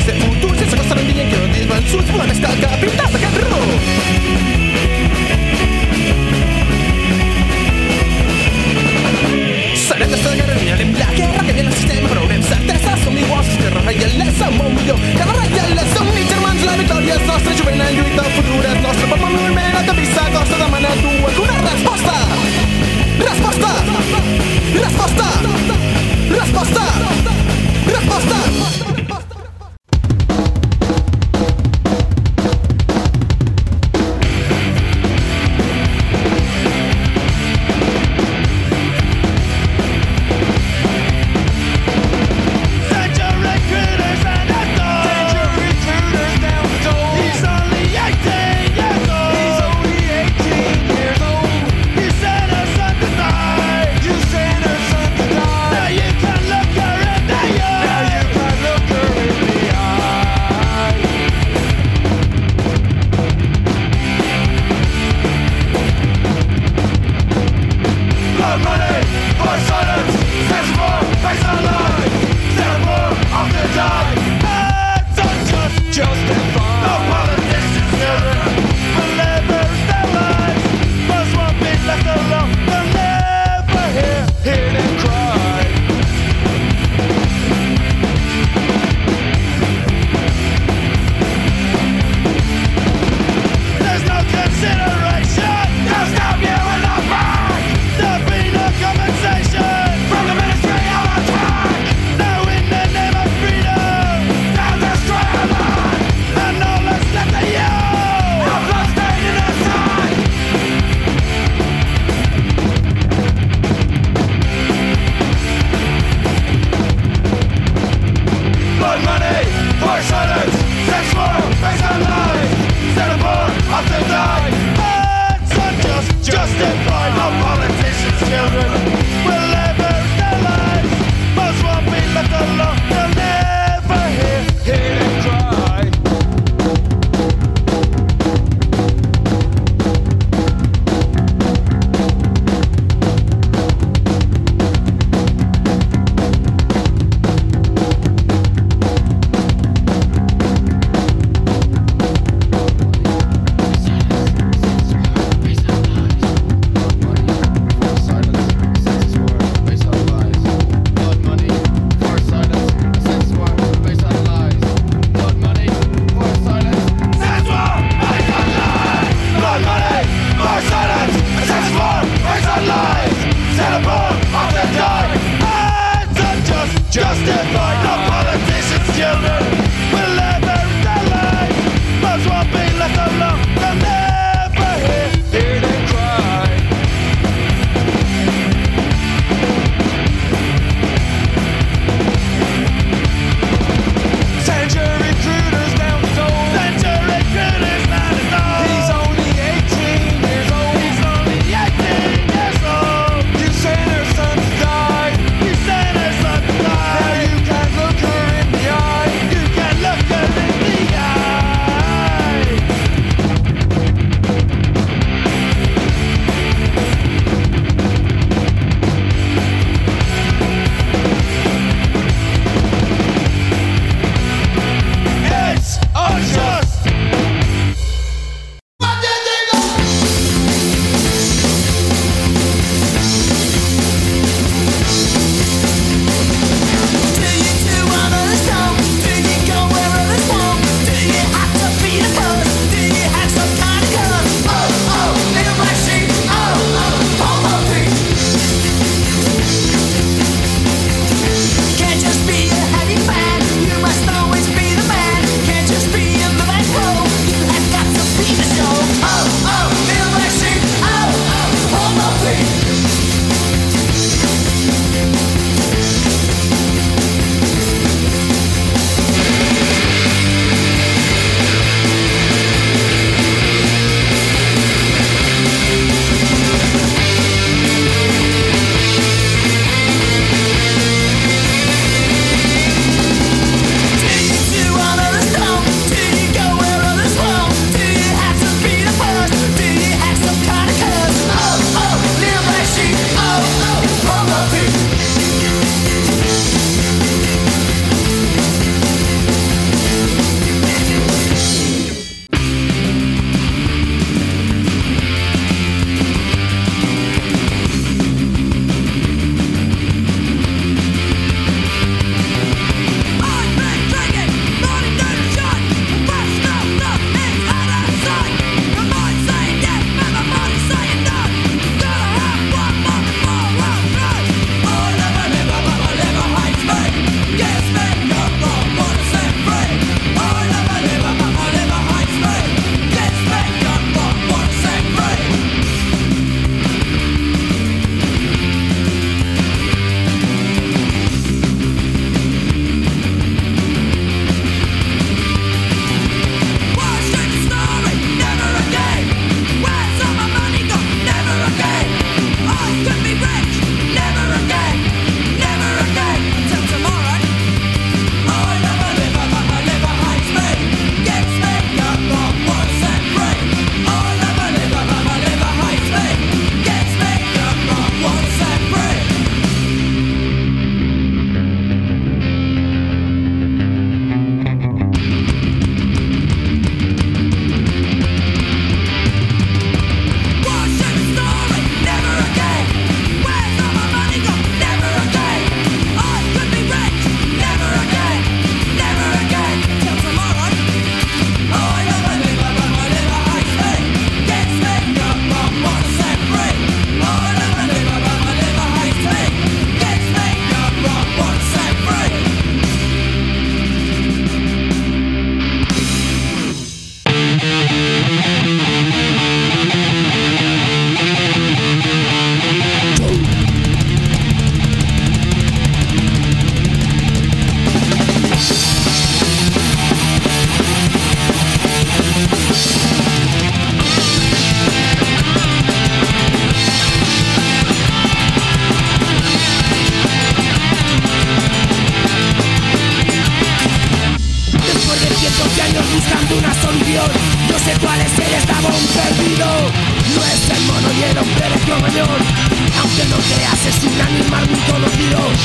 Press it.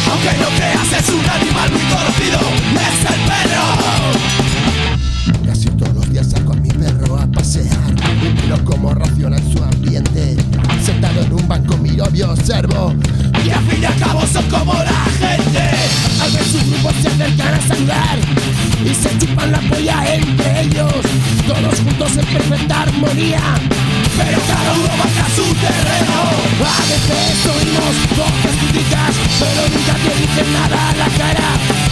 Aunque no creas es un animal muy conocido Es el perro Casi todos los días saco a mi perro a pasear miro cómo raciona en su ambiente. Sentado en un banco miro y observo Y al fin y al cabo son como la gente Al ver su grupo se acercan a saludar y se chupan la polla entre ellos. Todos juntos en perfecta armonía. Pero cada uno marca su terreno A veces oímos voces críticas, pero nunca te dicen nada a la cara.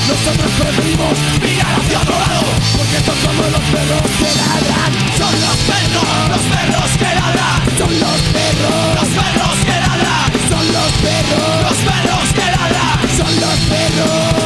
Nosotros preferimos Mirar hacia otro lado porque son como los perros que ladran. Son los perros, los perros que ladran Son los perros, Los perros que ladran son los perros, Los perros que ladran son los perros.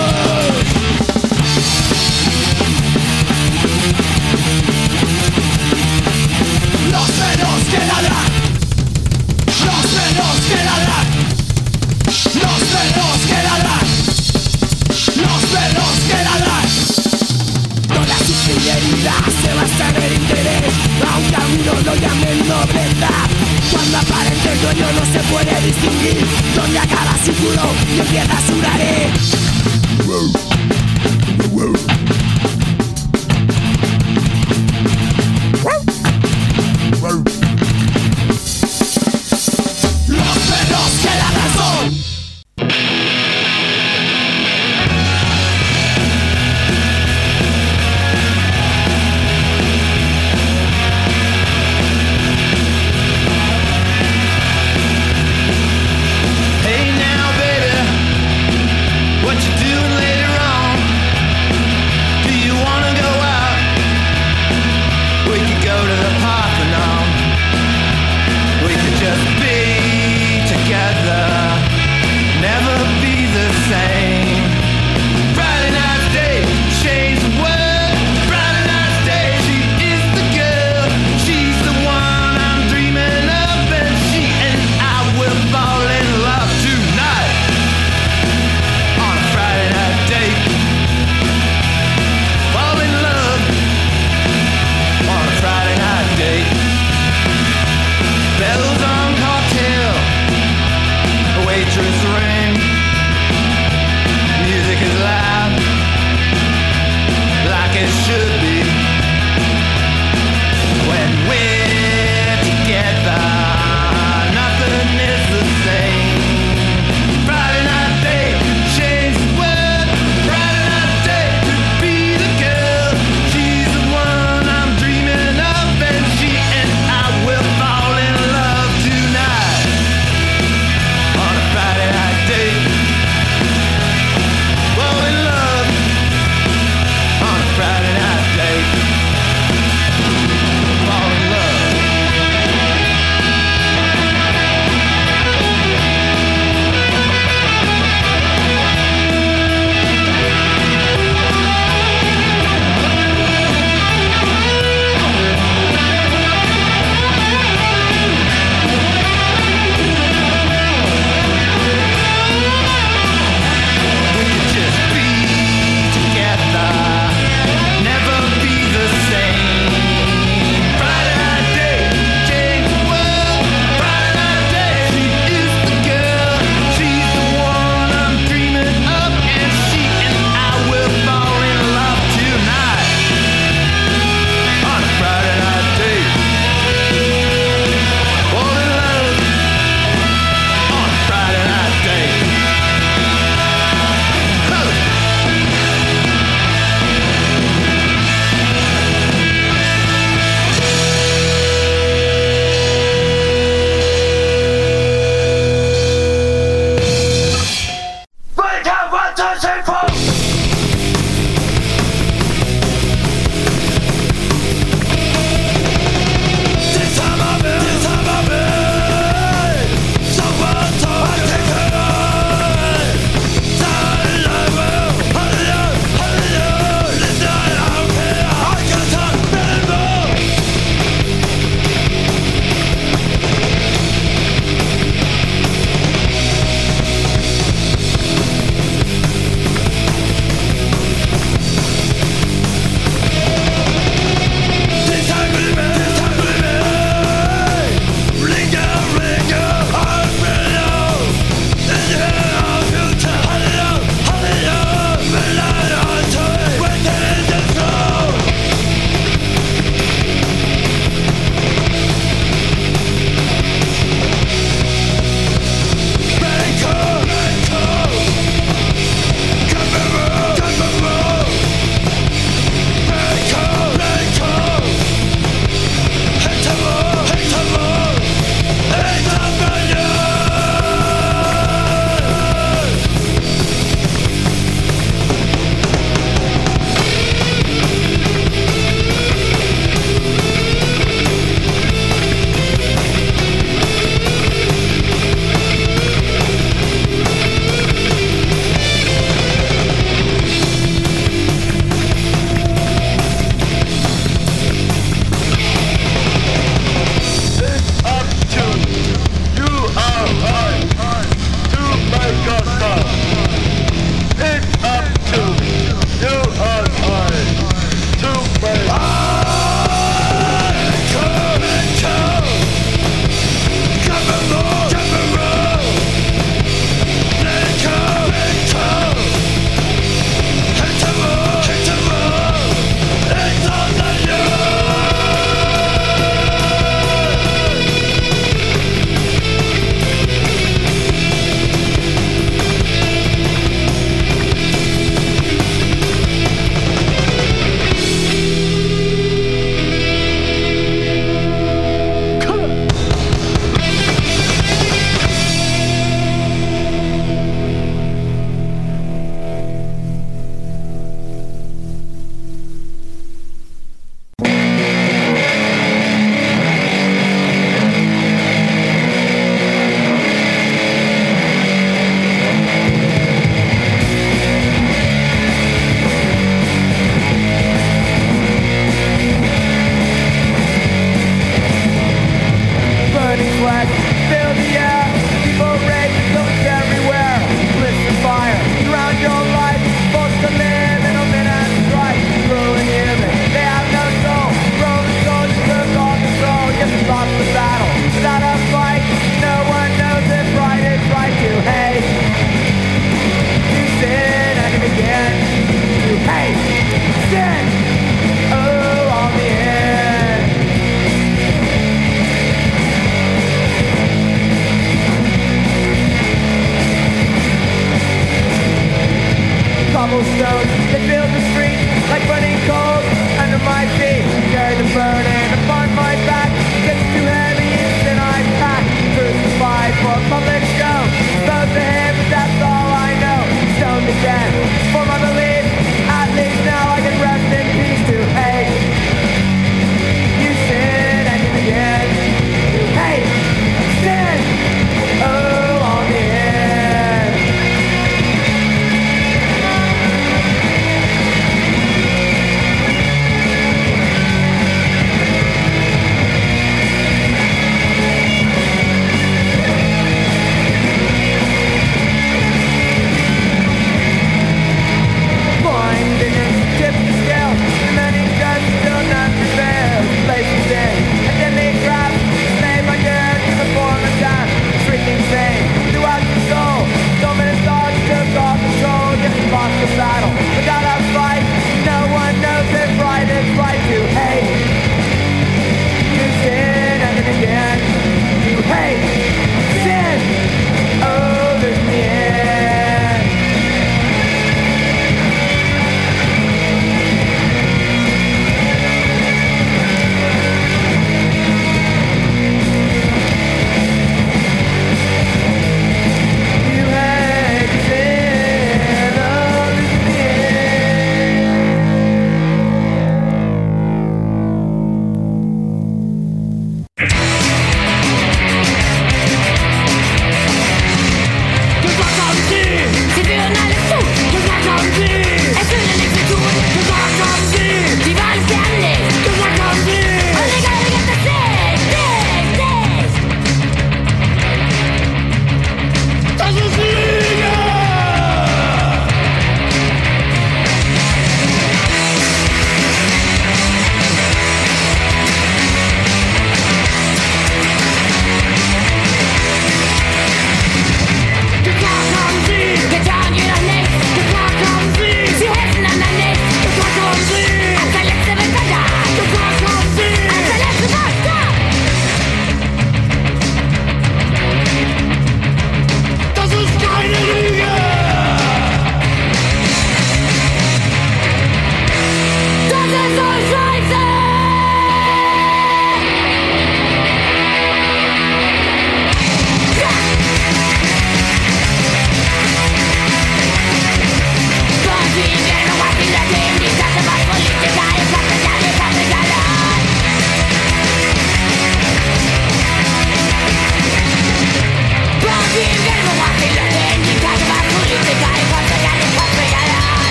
Cuando aparece el dueño no se puede distinguir. Dónde acaba su culo y empieza su nariz.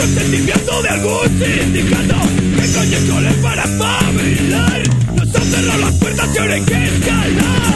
el sentimiento de algún sindicato que con para espabilar nos han cerrado las puertas y ahora hay que escalar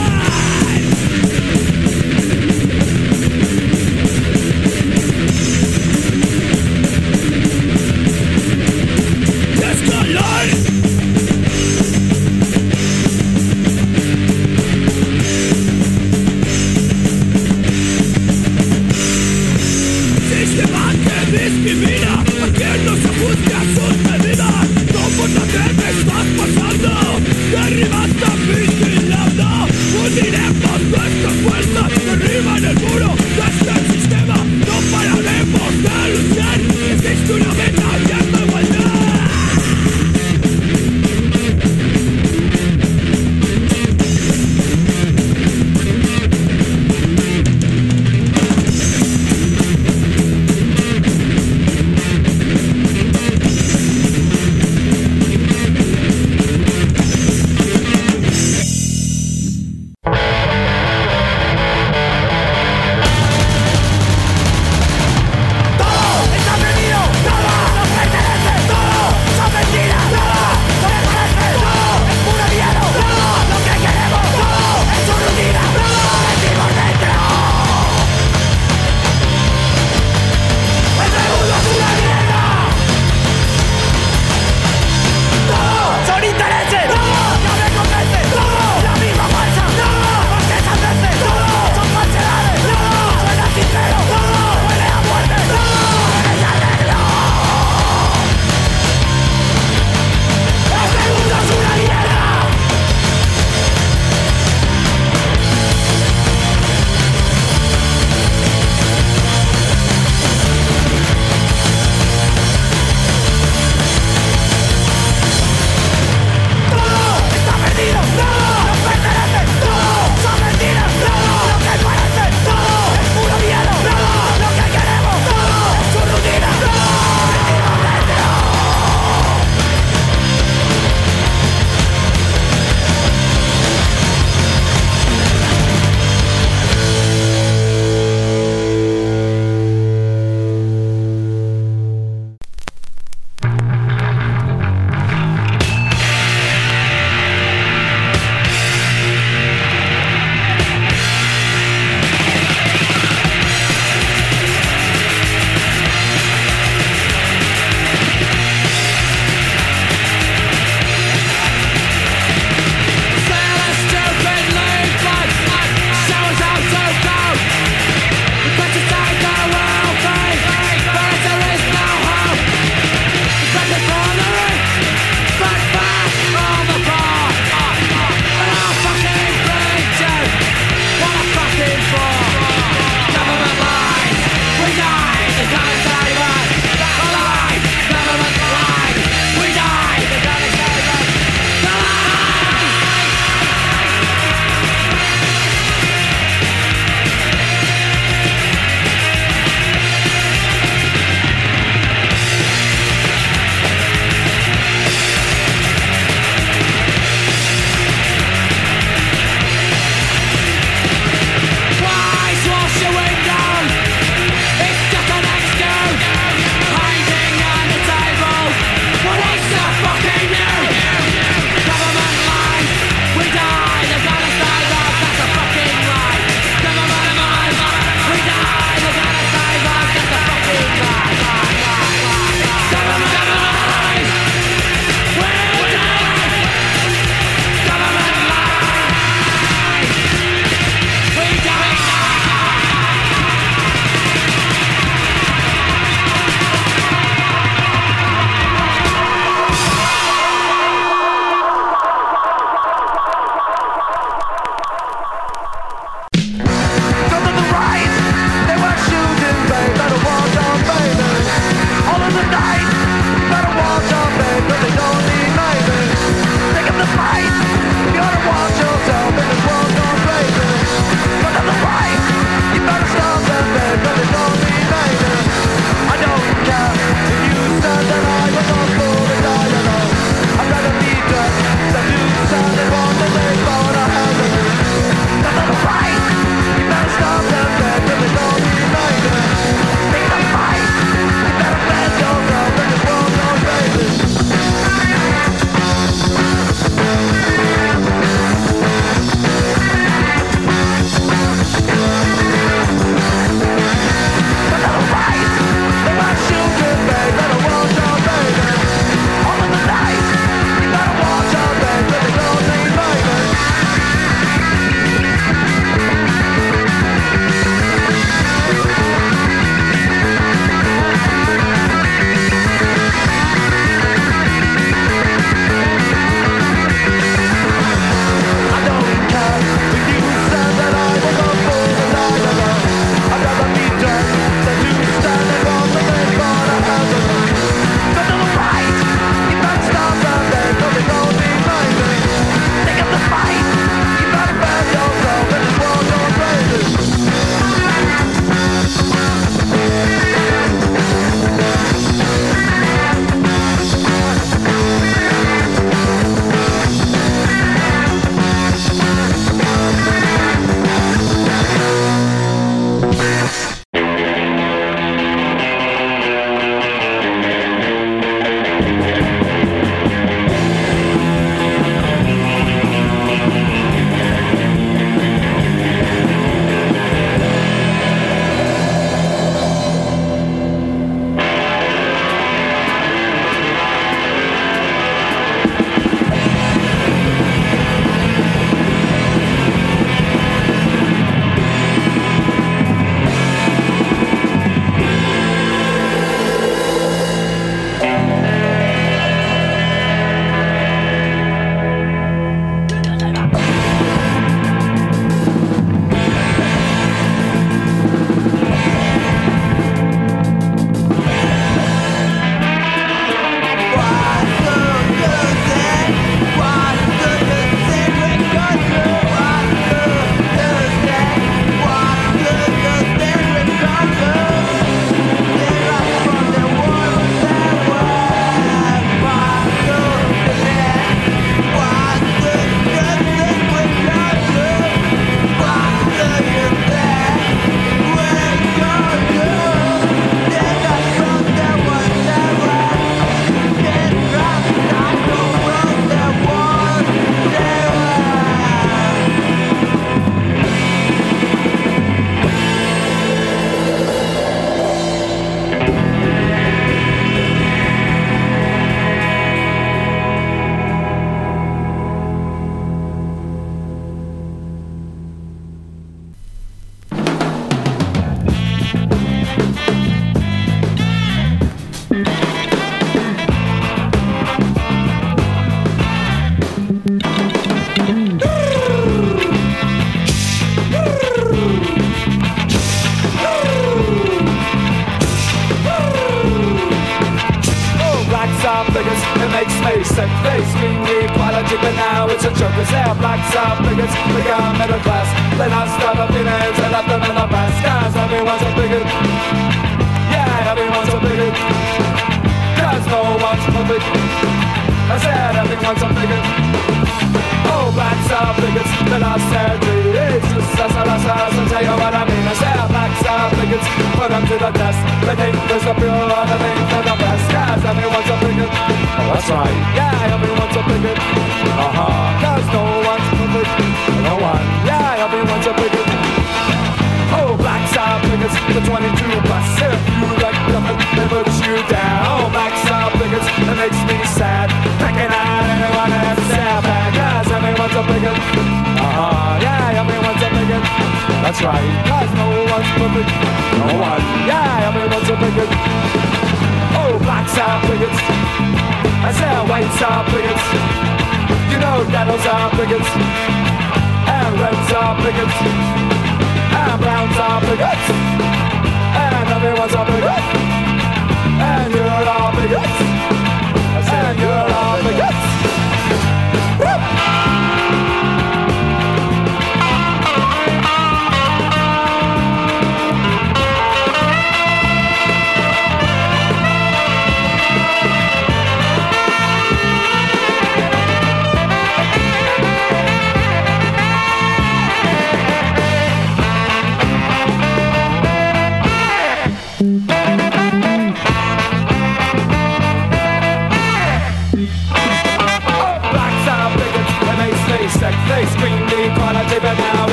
Big up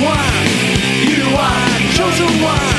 one. You are chosen one.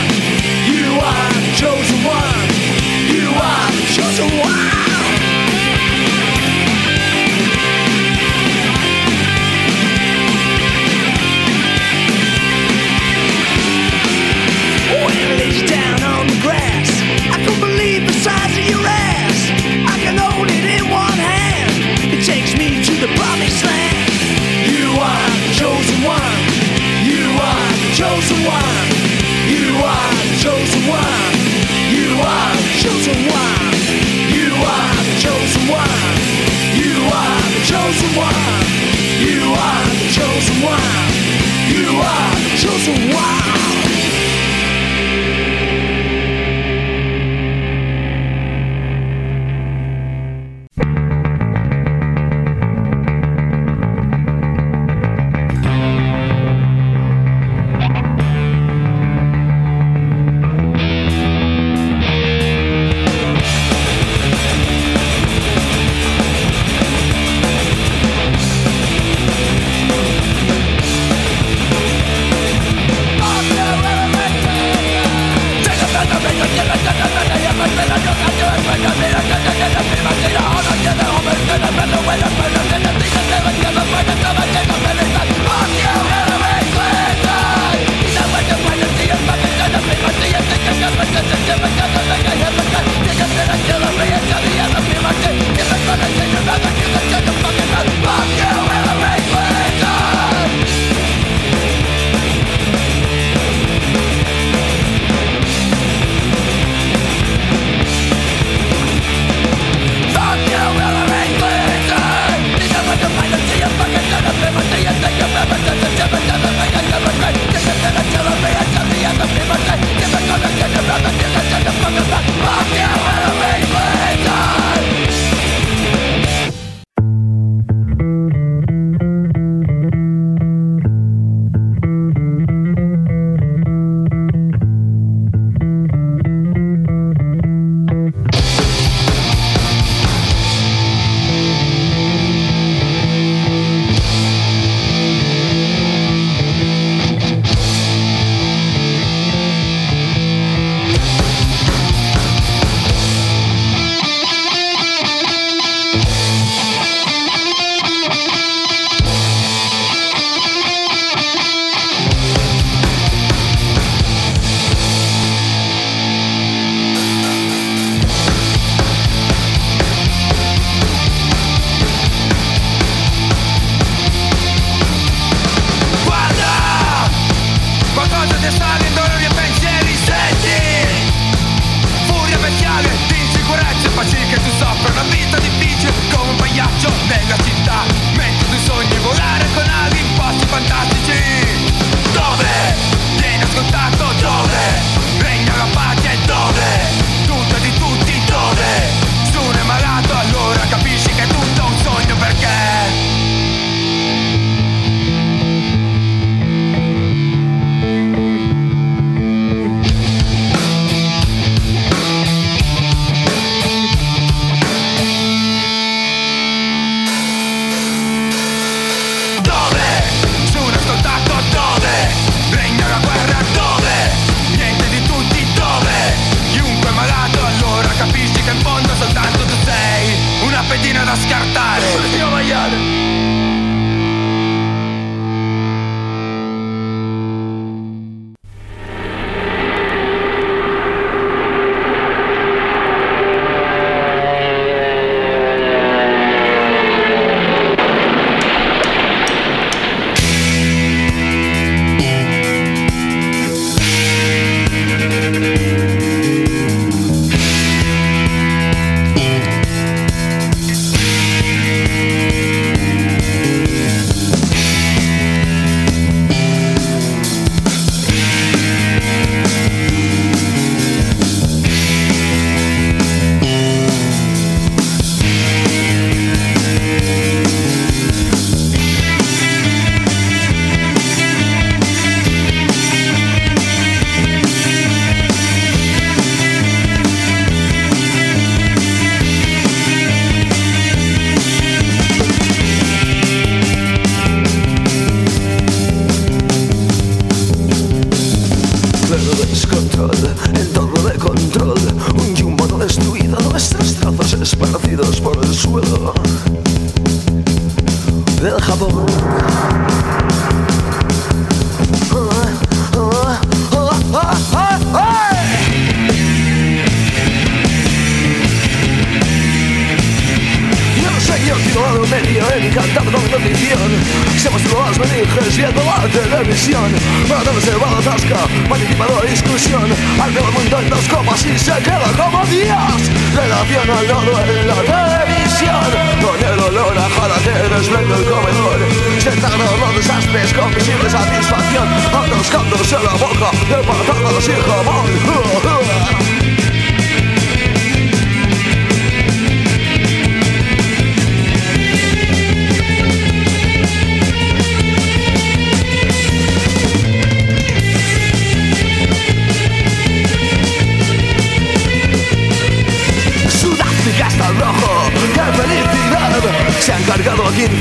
Nodo en la televisión Con el olor a que desvela el comedor. Sentados los desastres con visible satisfacción. Atascándose la boca de patatas y jamón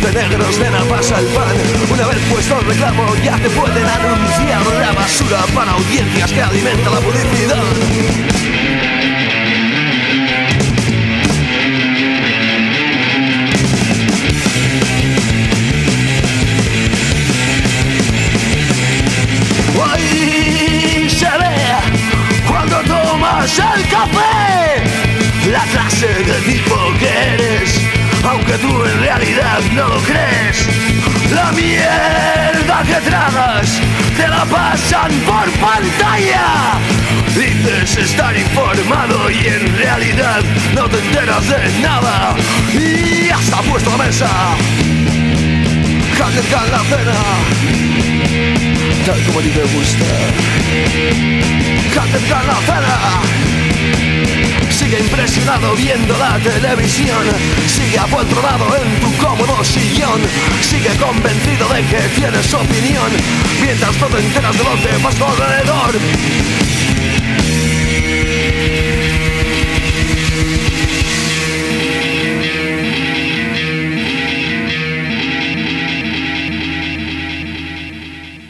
15 negros, nena pasa el pan. Una vez puesto el reclamo ya te pueden anunciar La basura para audiencias que alimenta la publicidad no lo crees La mierda que tragas Te la pasan por pantalla. Dices estar informado y en realidad no te enteras de nada. Y ya está puesto a mesa. Calientan la cena tal como a ti te gusta. Calientan la cena. Sigue impresionado viendo la televisión. Sigue apoltronado en tu cómodo sillón. Sigue convencido de que tienes opinión. Mientras no te enteras de lo que pasa alrededor.